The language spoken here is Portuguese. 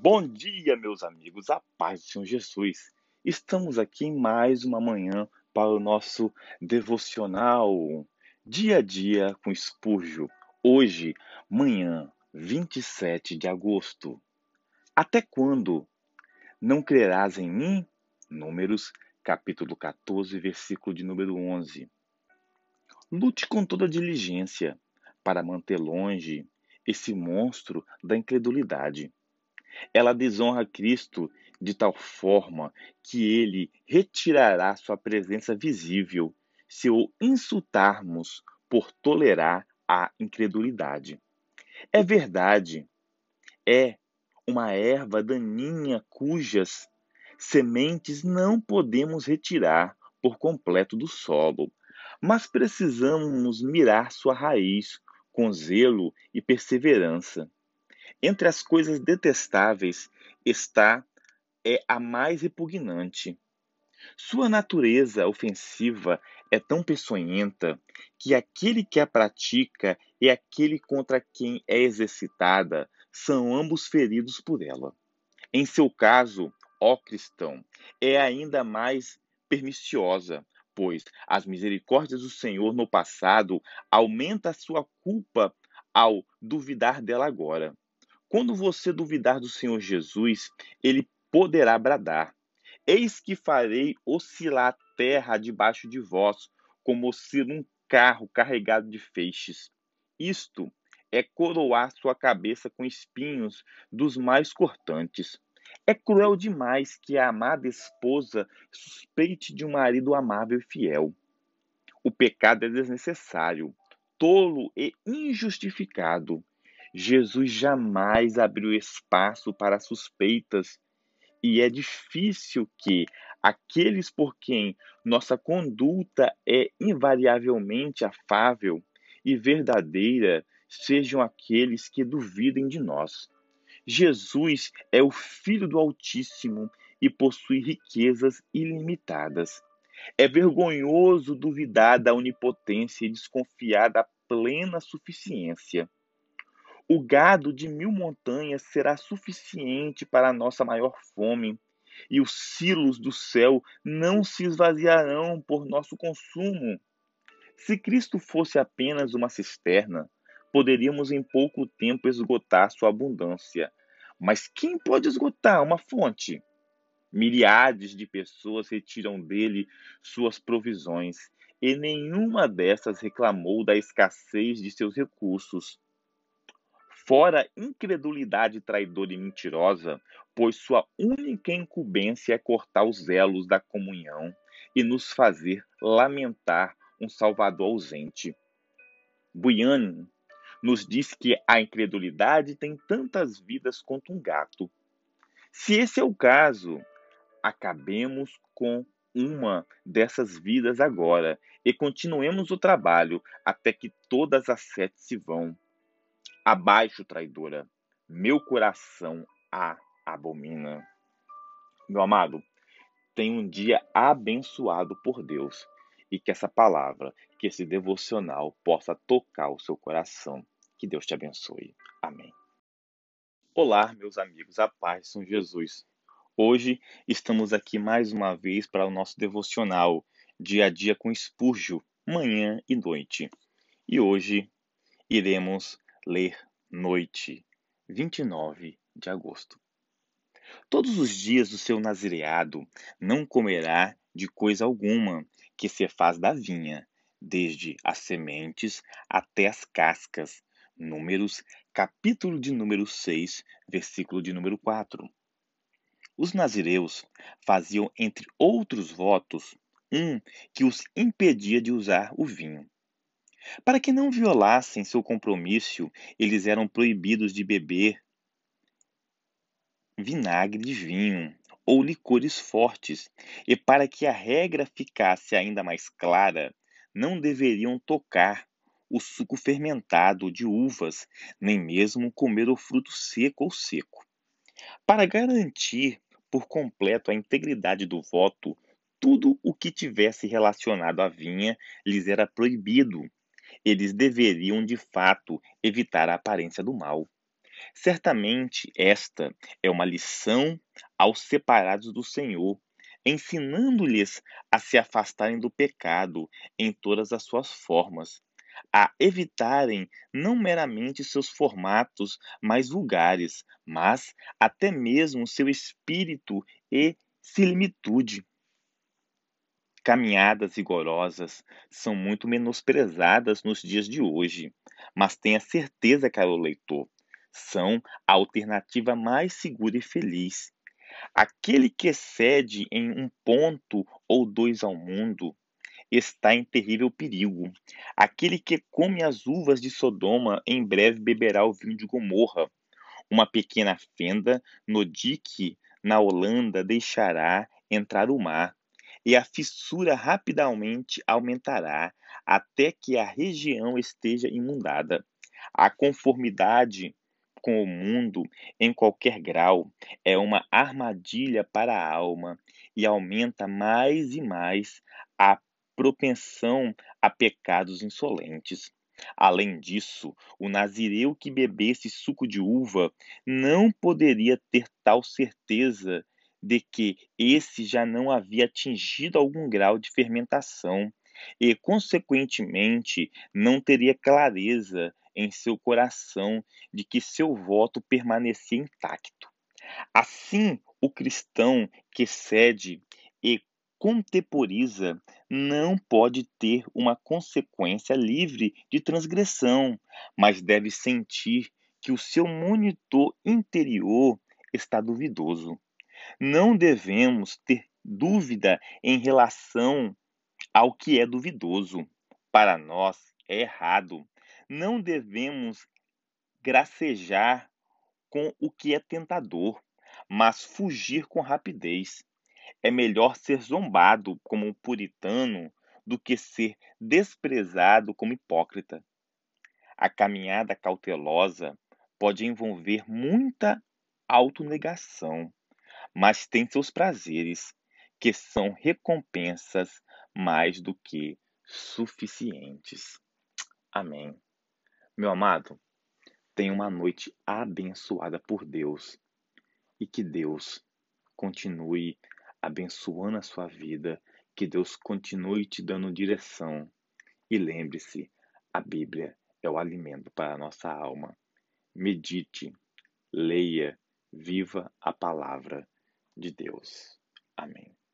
Bom dia, meus amigos, a paz do Senhor Jesus. Estamos aqui em mais uma manhã para o nosso devocional Dia a Dia com Espúrgio. Hoje, manhã, 27 de agosto. Até quando não crerás em mim? Números, capítulo 14, versículo de número 11. Lute com toda diligência para manter longe esse monstro da incredulidade. Ela desonra Cristo de tal forma que ele retirará sua presença visível se o insultarmos por tolerar a incredulidade. É verdade, é uma erva daninha cujas sementes não podemos retirar por completo do solo, mas precisamos mirar sua raiz com zelo e perseverança. Entre as coisas detestáveis está é a mais repugnante. Sua natureza ofensiva é tão peçonhenta que aquele que a pratica e aquele contra quem é exercitada são ambos feridos por ela. Em seu caso, ó cristão, é ainda mais perniciosa, pois as misericórdias do Senhor no passado aumenta a sua culpa ao duvidar dela agora. Quando você duvidar do Senhor Jesus, ele poderá bradar: Eis que farei oscilar a terra debaixo de vós, como oscila um carro carregado de feixes. Isto é coroar sua cabeça com espinhos dos mais cortantes. É cruel demais que a amada esposa suspeite de um marido amável e fiel. O pecado é desnecessário, tolo e injustificado. Jesus jamais abriu espaço para suspeitas e é difícil que aqueles por quem nossa conduta é invariavelmente afável e verdadeira sejam aqueles que duvidem de nós. Jesus é o Filho do Altíssimo e possui riquezas ilimitadas. É vergonhoso duvidar da onipotência e desconfiar da plena suficiência. O gado de mil montanhas será suficiente para a nossa maior fome, e os silos do céu não se esvaziarão por nosso consumo. Se Cristo fosse apenas uma cisterna, poderíamos em pouco tempo esgotar sua abundância, mas quem pode esgotar uma fonte? Milhares de pessoas retiram dele suas provisões, e nenhuma dessas reclamou da escassez de seus recursos. Fora incredulidade traidora e mentirosa, pois sua única incumbência é cortar os elos da comunhão e nos fazer lamentar um Salvador ausente. Buian nos diz que a incredulidade tem tantas vidas quanto um gato. Se esse é o caso, acabemos com uma dessas vidas agora e continuemos o trabalho até que todas as sete se vão. Abaixo, traidora, meu coração a abomina. Meu amado, tenha um dia abençoado por Deus e que essa palavra, que esse devocional possa tocar o seu coração. Que Deus te abençoe. Amém. Olá, meus amigos, a paz São Jesus. Hoje estamos aqui mais uma vez para o nosso devocional dia a dia com Espúrgio, manhã e noite. E hoje iremos ler Noite, 29 de agosto. Todos os dias do seu nazireado não comerá de coisa alguma que se faz da vinha, desde as sementes até as cascas. Números, capítulo de número 6, versículo de número 4. Os nazireus faziam, entre outros votos, um que os impedia de usar o vinho. Para que não violassem seu compromisso, eles eram proibidos de beber vinagre de vinho ou licores fortes, e para que a regra ficasse ainda mais clara, não deveriam tocar o suco fermentado de uvas, nem mesmo comer o fruto seco ou seco. Para garantir por completo a integridade do voto, tudo o que tivesse relacionado à vinha lhes era proibido. Eles deveriam, de fato, evitar a aparência do mal. Certamente esta é uma lição aos separados do Senhor, ensinando-lhes a se afastarem do pecado em todas as suas formas, a evitarem não meramente seus formatos mais vulgares, mas até mesmo seu espírito e similitude. Caminhadas rigorosas são muito menosprezadas nos dias de hoje, mas tenha certeza, caro leitor, são a alternativa mais segura e feliz. Aquele que excede em um ponto ou dois ao mundo está em terrível perigo. Aquele que come as uvas de Sodoma em breve beberá o vinho de Gomorra. Uma pequena fenda no dique na Holanda deixará entrar o mar, e a fissura rapidamente aumentará até que a região esteja inundada. A conformidade com o mundo em qualquer grau é uma armadilha para a alma e aumenta mais e mais a propensão a pecados insolentes. Além disso, o nazireu que bebesse suco de uva não poderia ter tal certeza de que esse já não havia atingido algum grau de fermentação e, consequentemente, não teria clareza em seu coração de que seu voto permanecia intacto. Assim, o cristão que cede e contemporiza não pode ter uma consequência livre de transgressão, mas deve sentir que o seu monitor interior está duvidoso. Não devemos ter dúvida em relação ao que é duvidoso. Para nós é errado. Não devemos gracejar com o que é tentador, mas fugir com rapidez. É melhor ser zombado como um puritano do que ser desprezado como hipócrita. A caminhada cautelosa pode envolver muita autonegação, mas tem seus prazeres, que são recompensas mais do que suficientes. Amém. Meu amado, tenha uma noite abençoada por Deus e que Deus continue abençoando a sua vida, que Deus continue te dando direção. E lembre-se, a Bíblia é o alimento para a nossa alma. Medite, leia, viva a palavra de Deus. Amém.